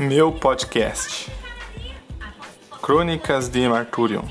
Meu podcast. Crônicas de Marturion.